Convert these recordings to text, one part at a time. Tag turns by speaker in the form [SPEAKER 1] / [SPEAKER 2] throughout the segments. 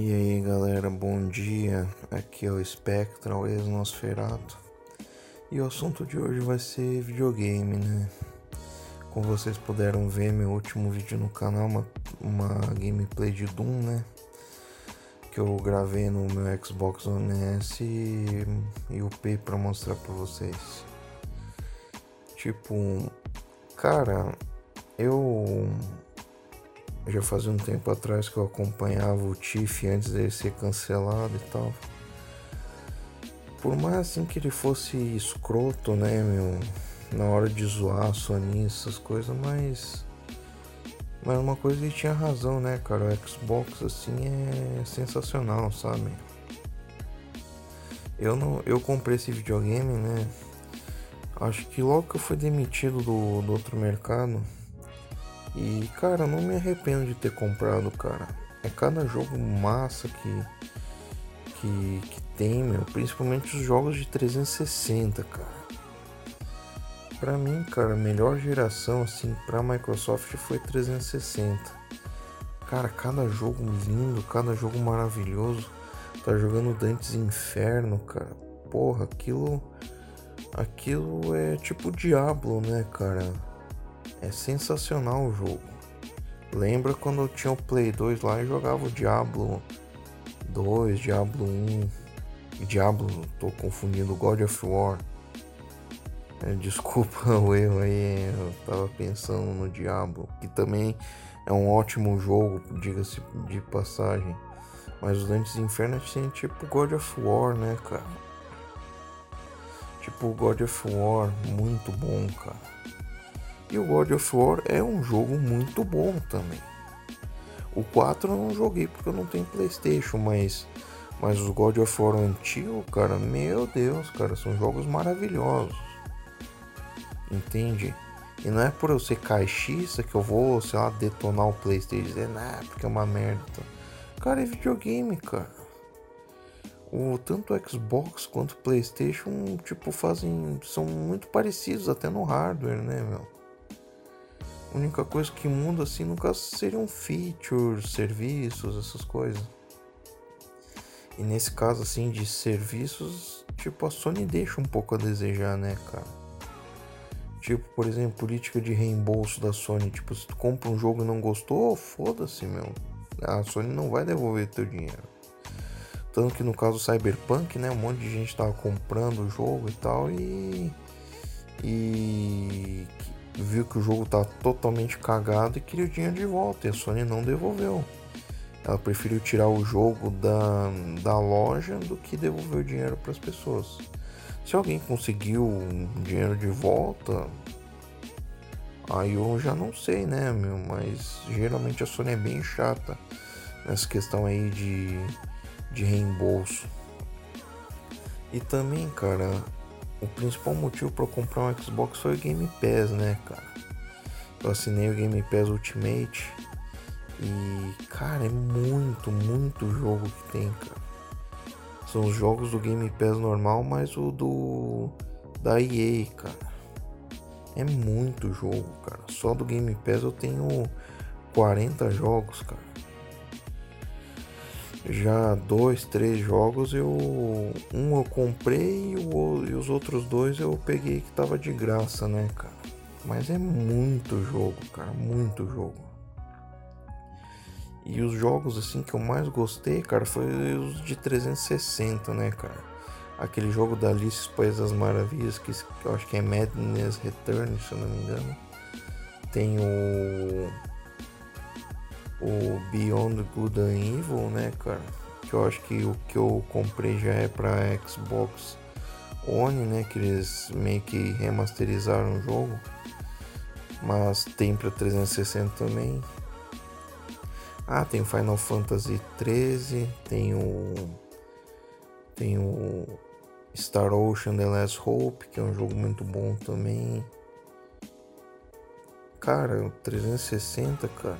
[SPEAKER 1] E aí galera, bom dia. Aqui é o Spectral, ex-Nosferato. E o assunto de hoje vai ser videogame, né? Como vocês puderam ver, meu último vídeo no canal, uma, uma gameplay de Doom, né? Que eu gravei no meu Xbox One S e, e upei pra mostrar pra vocês. Tipo, cara, eu já fazia um tempo atrás que eu acompanhava o Tiff antes dele ser cancelado e tal. Por mais assim que ele fosse escroto, né, meu, na hora de zoar Sony, essas coisas, mas. Mas uma coisa ele tinha razão, né, cara? O Xbox assim é sensacional, sabe? Eu não. Eu comprei esse videogame, né? Acho que logo que eu fui demitido do, do outro mercado e, cara, não me arrependo de ter comprado, cara. É cada jogo massa que, que, que tem, meu. Principalmente os jogos de 360, cara. Pra mim, cara, a melhor geração, assim, pra Microsoft foi 360. Cara, cada jogo lindo, cada jogo maravilhoso. Tá jogando Dantes Inferno, cara. Porra, aquilo. Aquilo é tipo Diablo, né, cara? É sensacional o jogo. Lembra quando eu tinha o Play 2 lá e jogava o Diablo 2, Diablo 1 e Diablo, tô confundindo God of War. É, desculpa o erro aí, eu tava pensando no Diablo, que também é um ótimo jogo, diga-se de passagem. Mas os Dantes Inferno assim, tipo God of War, né, cara? Tipo God of War, muito bom, cara. E o God of War é um jogo muito bom também. O 4 eu não joguei porque eu não tenho PlayStation, mas mas os God of War antigo, cara, meu Deus, cara, são jogos maravilhosos. Entende? E não é por eu ser caixista que eu vou, sei lá, detonar o PlayStation e porque é uma merda. Cara, é videogame, cara. O, tanto o Xbox quanto o PlayStation, tipo, fazem. são muito parecidos até no hardware, né, meu? A única coisa que muda assim no caso seriam features, serviços, essas coisas. E nesse caso assim de serviços, tipo a Sony deixa um pouco a desejar, né, cara? Tipo, por exemplo, política de reembolso da Sony, tipo, se tu compra um jogo e não gostou, foda-se, meu. A Sony não vai devolver teu dinheiro. Tanto que no caso Cyberpunk, né, um monte de gente tava comprando o jogo e tal e e viu que o jogo tá totalmente cagado e queria o dinheiro de volta. E a Sony não devolveu. Ela preferiu tirar o jogo da, da loja do que devolver o dinheiro para as pessoas. Se alguém conseguiu o dinheiro de volta, aí eu já não sei, né, meu? Mas geralmente a Sony é bem chata nessa questão aí de, de reembolso. E também, cara, o principal motivo para comprar um Xbox foi o Game Pass, né, cara? Eu assinei o Game Pass Ultimate e, cara, é muito, muito jogo que tem, cara. São os jogos do Game Pass normal, mas o do da EA, cara. É muito jogo, cara. Só do Game Pass eu tenho 40 jogos, cara já dois, três jogos eu um eu comprei e, o, e os outros dois eu peguei que tava de graça, né, cara? Mas é muito jogo, cara, muito jogo. E os jogos assim que eu mais gostei, cara, foi os de 360, né, cara? Aquele jogo da Alice País das Maravilhas, que eu acho que é Madness Return, se eu não me engano. Tem o o Beyond Good and Evil, né, cara? Que eu acho que o que eu comprei já é para Xbox One, né? Que eles meio que remasterizaram o jogo. Mas tem para 360 também. Ah, tem Final Fantasy 13, tem o tem o Star Ocean The Last Hope, que é um jogo muito bom também. Cara, 360, cara.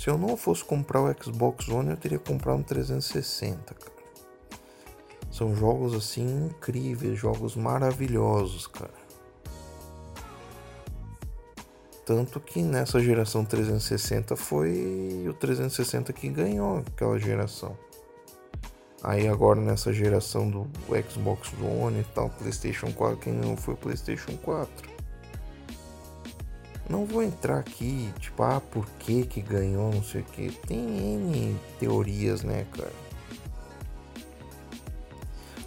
[SPEAKER 1] Se eu não fosse comprar o Xbox One, eu teria comprado um 360, cara. São jogos assim incríveis, jogos maravilhosos, cara. Tanto que nessa geração 360 foi o 360 que ganhou aquela geração. Aí agora nessa geração do Xbox One e tal, PlayStation 4, quem não foi PlayStation 4. Não vou entrar aqui, tipo, ah, por que que ganhou, não sei o que. Tem N teorias, né, cara?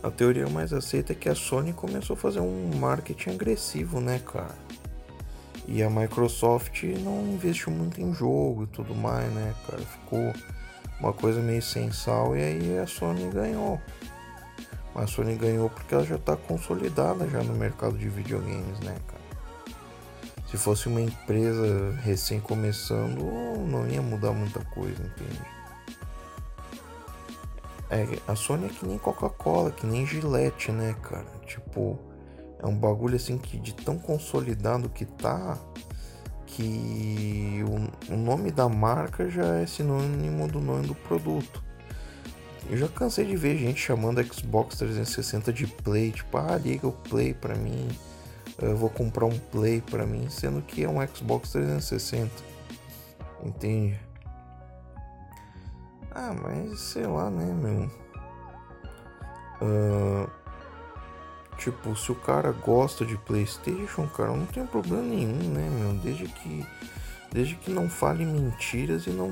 [SPEAKER 1] A teoria mais aceita é que a Sony começou a fazer um marketing agressivo, né, cara? E a Microsoft não investiu muito em jogo e tudo mais, né, cara? Ficou uma coisa meio sensal e aí a Sony ganhou. Mas a Sony ganhou porque ela já tá consolidada já no mercado de videogames, né, cara? Se fosse uma empresa recém começando, não ia mudar muita coisa, entende? É, a Sony é que nem Coca-Cola, que nem Gillette, né, cara? Tipo, é um bagulho assim que de tão consolidado que tá, que o, o nome da marca já é sinônimo do nome do produto. Eu já cansei de ver gente chamando Xbox 360 de Play, tipo, ah, liga o Play pra mim, eu vou comprar um Play pra mim, sendo que é um Xbox 360. Entende? Ah, mas sei lá, né, meu? Uh, tipo, se o cara gosta de PlayStation, cara, não tem problema nenhum, né, meu? Desde que, desde que não fale mentiras e não,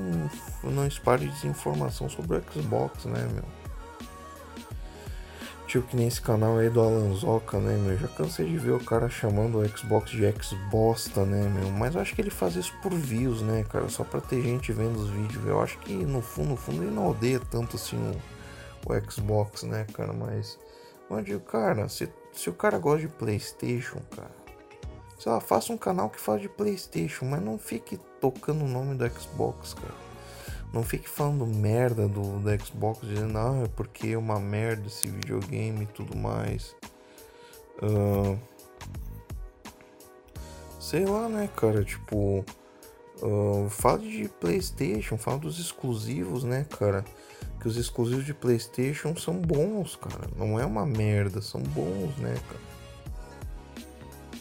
[SPEAKER 1] não espalhe desinformação sobre o Xbox, né, meu? Tipo que nesse canal aí do Alanzoca, né, meu? Já cansei de ver o cara chamando o Xbox de Xbosta, né, meu? Mas acho que ele faz isso por views, né, cara? Só pra ter gente vendo os vídeos. Eu acho que no fundo, no fundo, ele não odeia tanto assim o, o Xbox, né, cara? Mas, eu digo, cara, se, se o cara gosta de PlayStation, cara, sei lá, faça um canal que fala de PlayStation, mas não fique tocando o nome do Xbox, cara. Não fique falando merda do, do Xbox, dizendo, ah, é porque é uma merda esse videogame e tudo mais. Uh, sei lá, né, cara, tipo. Uh, fala de PlayStation, fala dos exclusivos, né, cara? Que os exclusivos de PlayStation são bons, cara. Não é uma merda, são bons, né, cara?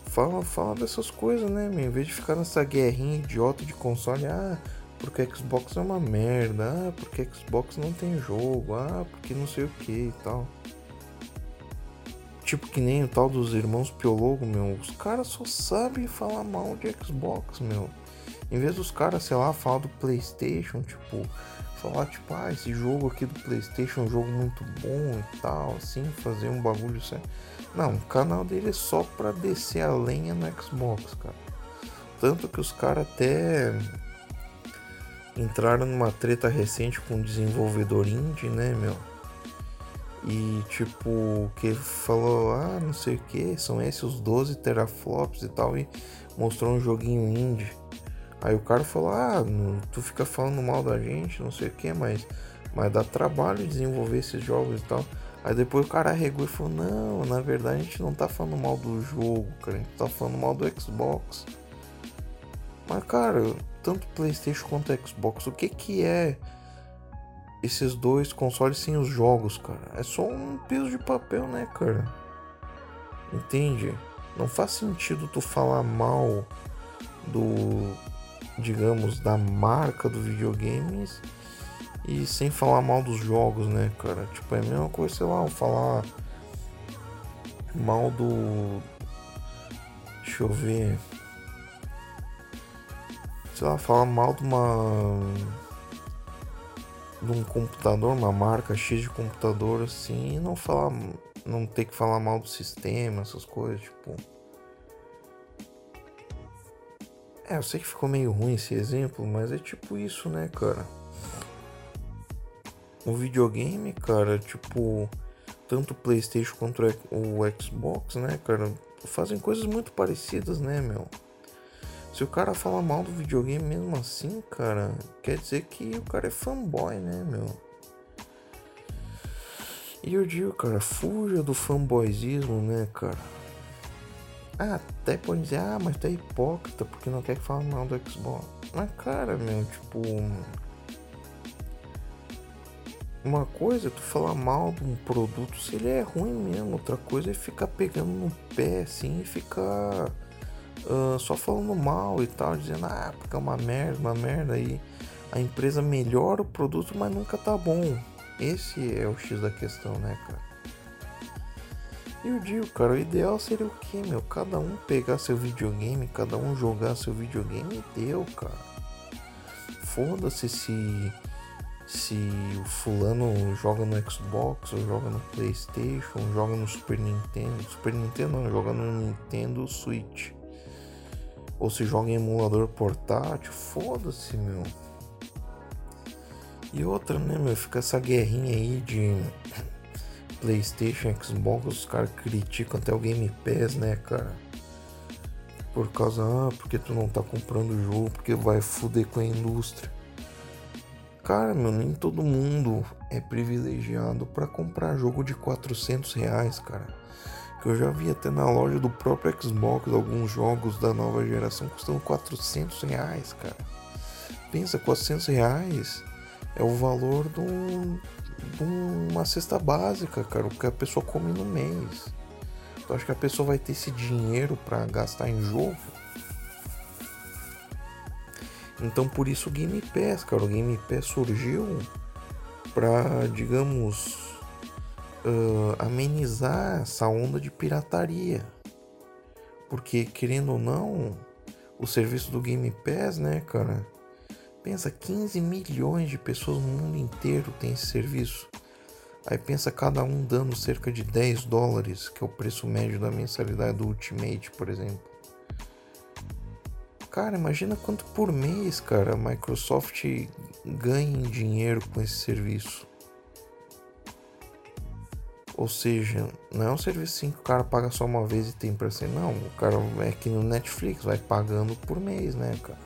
[SPEAKER 1] Fala, fala dessas coisas, né, meu? Em vez de ficar nessa guerrinha idiota de console, ah porque Xbox é uma merda, ah, porque Xbox não tem jogo, ah, porque não sei o que e tal. Tipo que nem o tal dos irmãos Piologo, meu, os caras só sabem falar mal de Xbox, meu. Em vez dos caras, sei lá, falar do Playstation, tipo, falar tipo, ah, esse jogo aqui do Playstation é um jogo muito bom e tal, assim, fazer um bagulho sério. Não, o canal dele é só pra descer a lenha no Xbox, cara. Tanto que os caras até entraram numa treta recente com um desenvolvedor indie, né, meu? E tipo, que falou, ah, não sei o que, são esses os 12 teraflops e tal, e mostrou um joguinho indie. Aí o cara falou, ah, tu fica falando mal da gente, não sei o que, mas, mas dá trabalho desenvolver esses jogos e tal. Aí depois o cara arregou e falou, não, na verdade a gente não tá falando mal do jogo, cara, a gente tá falando mal do Xbox. Mas cara, tanto PlayStation quanto Xbox, o que que é esses dois consoles sem os jogos, cara? É só um peso de papel, né, cara? Entende? Não faz sentido tu falar mal do, digamos, da marca do videogames e sem falar mal dos jogos, né, cara? Tipo, é a mesma coisa, sei lá, falar mal do. Deixa eu ver sei lá, falar mal de uma. de um computador, uma marca X de computador assim, e não falar. não ter que falar mal do sistema, essas coisas, tipo. É, eu sei que ficou meio ruim esse exemplo, mas é tipo isso, né, cara? O videogame, cara, tipo, tanto o PlayStation quanto o Xbox, né, cara, fazem coisas muito parecidas, né, meu? Se o cara fala mal do videogame mesmo assim, cara, quer dizer que o cara é fanboy, né, meu? E eu digo, cara, fuja do fanboyzismo, né, cara? Ah, até pode dizer, ah, mas tá hipócrita porque não quer que fale mal do Xbox. Mas, cara, meu, tipo. Uma coisa é tu falar mal de um produto se ele é ruim mesmo, outra coisa é ficar pegando no pé assim e ficar uh, só falando mal e tal, dizendo, ah, porque é uma merda, uma merda aí. A empresa melhora o produto, mas nunca tá bom. Esse é o X da questão, né, cara? E eu digo, cara, o ideal seria o que, meu? Cada um pegar seu videogame, cada um jogar seu videogame e deu, cara. Foda-se se se o fulano joga no Xbox, ou joga no Playstation, joga no Super Nintendo. Super Nintendo não, joga no Nintendo Switch. Ou se joga em emulador portátil, foda-se, meu. E outra, né, meu? Fica essa guerrinha aí de PlayStation, Xbox, os caras criticam até o Game Pass, né, cara? Por causa, ah, porque tu não tá comprando o jogo, porque vai fuder com a indústria. Cara, meu, nem todo mundo é privilegiado para comprar jogo de 400 reais, cara. Que eu já vi até na loja do próprio Xbox alguns jogos da nova geração custando 400 reais, cara. Pensa, 400 reais é o valor de, um, de uma cesta básica, cara, o que a pessoa come no mês. Tu acha que a pessoa vai ter esse dinheiro para gastar em jogo? Então por isso o Game Pass, cara, o Game Pass surgiu para, digamos, uh, amenizar essa onda de pirataria. Porque querendo ou não, o serviço do Game Pass, né, cara, Pensa, 15 milhões de pessoas no mundo inteiro têm esse serviço. Aí pensa cada um dando cerca de 10 dólares, que é o preço médio da mensalidade do Ultimate, por exemplo. Cara, imagina quanto por mês, cara, a Microsoft ganha em dinheiro com esse serviço. Ou seja, não é um serviço assim que o cara paga só uma vez e tem pra ser. Não, o cara é que no Netflix, vai pagando por mês, né, cara?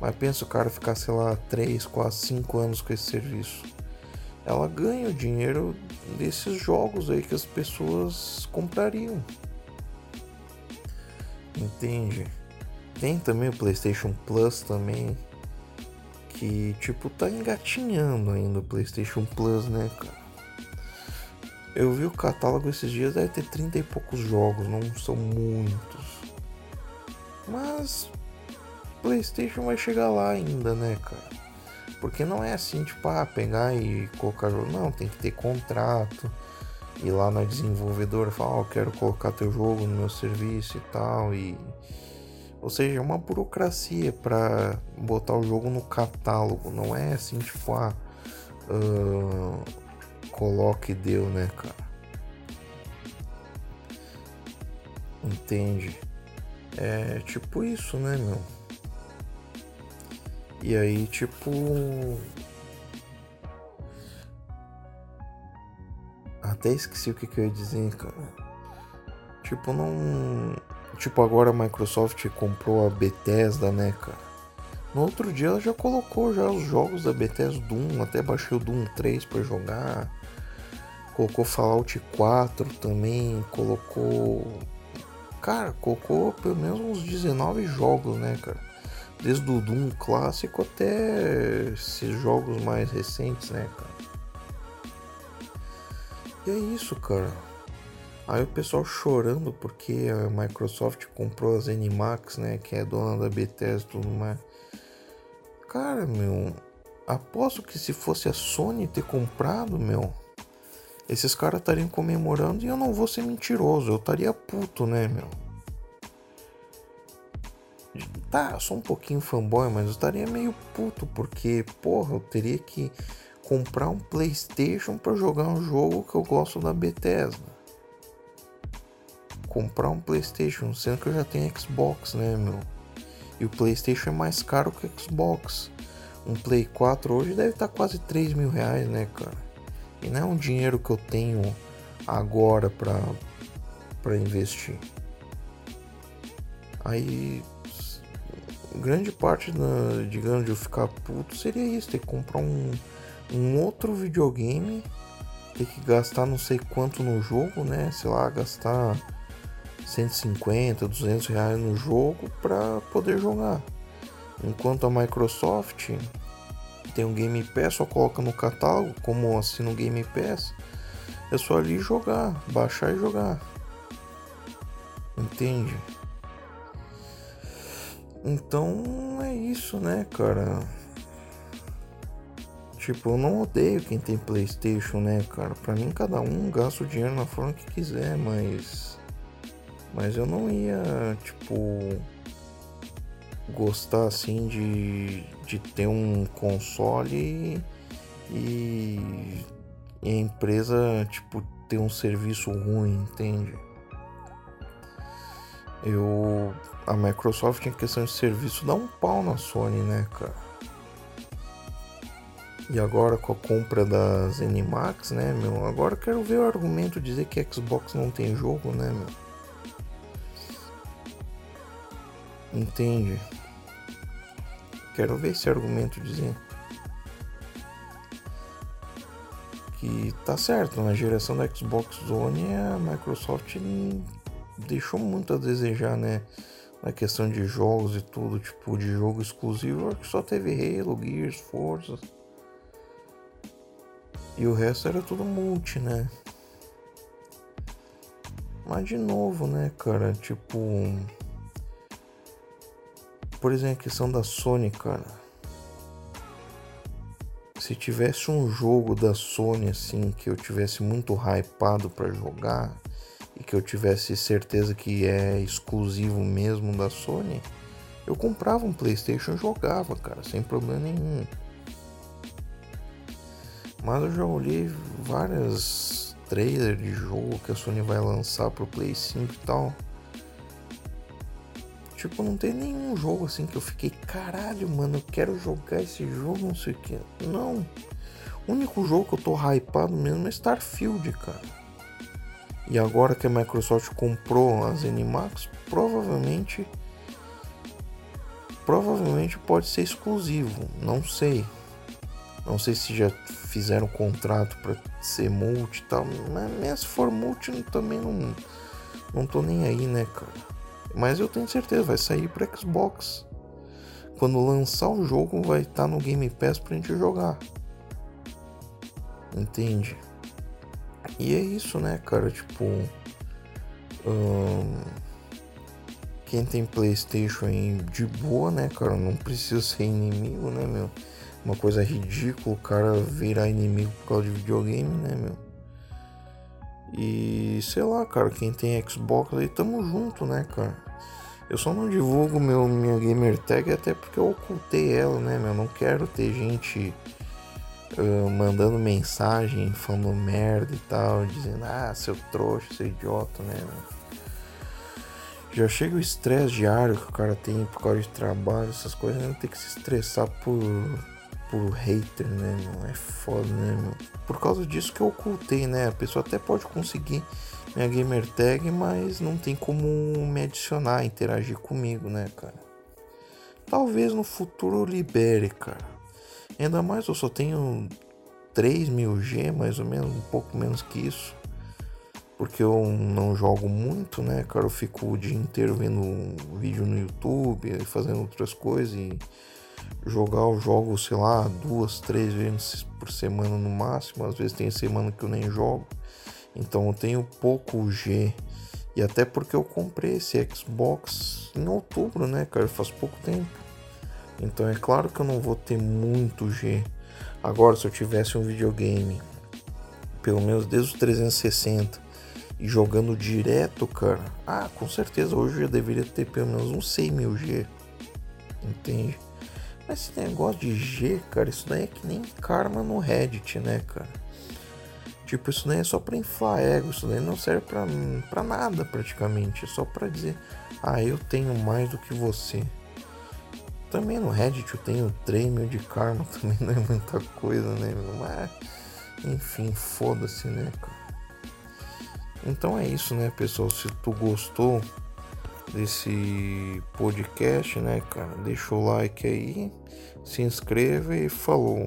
[SPEAKER 1] Mas pensa o cara ficar, sei lá, 3, 4, 5 anos com esse serviço. Ela ganha o dinheiro desses jogos aí que as pessoas comprariam. Entende? Tem também o PlayStation Plus também. Que tipo tá engatinhando ainda o PlayStation Plus, né, cara? Eu vi o catálogo esses dias, deve ter 30 e poucos jogos, não são muitos. Mas PlayStation vai chegar lá ainda, né, cara? Porque não é assim, tipo, ah, pegar e colocar jogo. Não, tem que ter contrato. Ir lá na desenvolvedora e falar, ó, oh, quero colocar teu jogo no meu serviço e tal. E. Ou seja, é uma burocracia para botar o jogo no catálogo. Não é assim, tipo, ah. Uh, coloque e deu, né, cara? Entende? É tipo isso, né, meu? E aí, tipo. Até esqueci o que, que eu ia dizer, cara. Tipo, não. Tipo, agora a Microsoft comprou a Bethesda, né, cara? No outro dia ela já colocou já os jogos da Bethesda Doom, até baixei o Doom 3 para jogar. Colocou Fallout 4 também, colocou. Cara, colocou pelo menos uns 19 jogos, né, cara? desde o Doom clássico até esses jogos mais recentes, né, cara? E é isso, cara. Aí o pessoal chorando porque a Microsoft comprou as Animax, né, que é dona da Bethesda e tudo mais. Cara, meu, aposto que se fosse a Sony ter comprado, meu, esses caras estariam comemorando e eu não vou ser mentiroso, eu estaria puto, né, meu? Tá, sou um pouquinho fanboy, mas eu estaria meio puto, porque, porra, eu teria que comprar um PlayStation para jogar um jogo que eu gosto da Bethesda. Comprar um PlayStation, sendo que eu já tenho Xbox, né, meu? E o PlayStation é mais caro que o Xbox. Um Play 4 hoje deve estar tá quase 3 mil reais, né, cara? E não é um dinheiro que eu tenho agora para investir. Aí grande parte da, digamos, de eu ficar puto seria isso, ter que comprar um, um outro videogame, ter que gastar não sei quanto no jogo, né? Sei lá, gastar 150, 200 reais no jogo para poder jogar. Enquanto a Microsoft tem um Game Pass, só coloca no catálogo, como assim no Game Pass, é só ali jogar, baixar e jogar. Entende? Então é isso, né, cara? Tipo, eu não odeio quem tem PlayStation, né, cara? Pra mim, cada um gasta o dinheiro na forma que quiser, mas. Mas eu não ia, tipo. Gostar assim de, de ter um console e, e a empresa, tipo, ter um serviço ruim, entende? Eu. A Microsoft, em questão de serviço, dá um pau na Sony, né, cara? E agora com a compra das Animax, né, meu? Agora quero ver o argumento dizer que Xbox não tem jogo, né, meu? Entende? Quero ver esse argumento dizer que tá certo, na geração da Xbox One a Microsoft deixou muito a desejar, né? Na questão de jogos e tudo, tipo, de jogo exclusivo, que só teve Halo, Gears, Forza. E o resto era tudo multi, né? Mas de novo, né, cara? Tipo. Por exemplo, a questão da Sony, cara. Se tivesse um jogo da Sony assim que eu tivesse muito hypado para jogar e que eu tivesse certeza que é exclusivo mesmo da Sony, eu comprava um PlayStation e jogava, cara, sem problema nenhum. Mas eu já olhei várias trailers de jogo que a Sony vai lançar pro Play 5 e tal. Tipo, não tem nenhum jogo assim que eu fiquei, caralho, mano, eu quero jogar esse jogo, não sei o que. Não. O único jogo que eu tô hypado mesmo é Starfield, cara. E agora que a Microsoft comprou as Animax, provavelmente. Provavelmente pode ser exclusivo, não sei. Não sei se já fizeram contrato para ser multi e tal, mas se for multi também não, não tô nem aí, né, cara. Mas eu tenho certeza, vai sair para Xbox. Quando lançar o jogo, vai estar tá no Game Pass pra gente jogar. Entende? E é isso, né, cara? Tipo. Hum, quem tem PlayStation aí de boa, né, cara? Não precisa ser inimigo, né, meu? uma coisa ridícula o cara virar inimigo por causa de videogame, né, meu? E sei lá, cara, quem tem Xbox aí, tamo junto, né, cara? Eu só não divulgo meu, minha gamer tag até porque eu ocultei ela, né, meu? Não quero ter gente uh, mandando mensagem, falando merda e tal, dizendo, ah, seu trouxa, seu idiota, né, meu? Já chega o estresse diário que o cara tem por causa de trabalho, essas coisas, não tem que se estressar por por hater, né, meu? É foda, né, meu? Por causa disso que eu ocultei, né? A pessoa até pode conseguir minha gamer tag, mas não tem como me adicionar, interagir comigo, né, cara? Talvez no futuro eu libere, cara. Ainda mais eu só tenho 3 mil G, mais ou menos, um pouco menos que isso. Porque eu não jogo muito, né, cara? Eu fico o dia inteiro vendo vídeo no YouTube, fazendo outras coisas e jogar os jogos, sei lá, duas, três vezes por semana no máximo. Às vezes tem semana que eu nem jogo. Então eu tenho pouco G. E até porque eu comprei esse Xbox em outubro, né, cara? Faz pouco tempo. Então é claro que eu não vou ter muito G. Agora, se eu tivesse um videogame, pelo menos desde os 360, e jogando direto, cara, ah, com certeza hoje eu deveria ter pelo menos uns 100 mil G. Entende? Mas esse negócio de G, cara, isso daí é que nem karma no Reddit, né, cara? Tipo, isso daí é só pra inflar ego, isso daí não serve pra, pra nada praticamente. É só pra dizer, ah, eu tenho mais do que você. Também no Reddit eu tenho 3 mil de karma, também não é muita coisa, né? Mas, enfim, foda-se, né, cara? Então é isso, né, pessoal? Se tu gostou desse podcast, né, cara? Deixa o like aí, se inscreva e falou.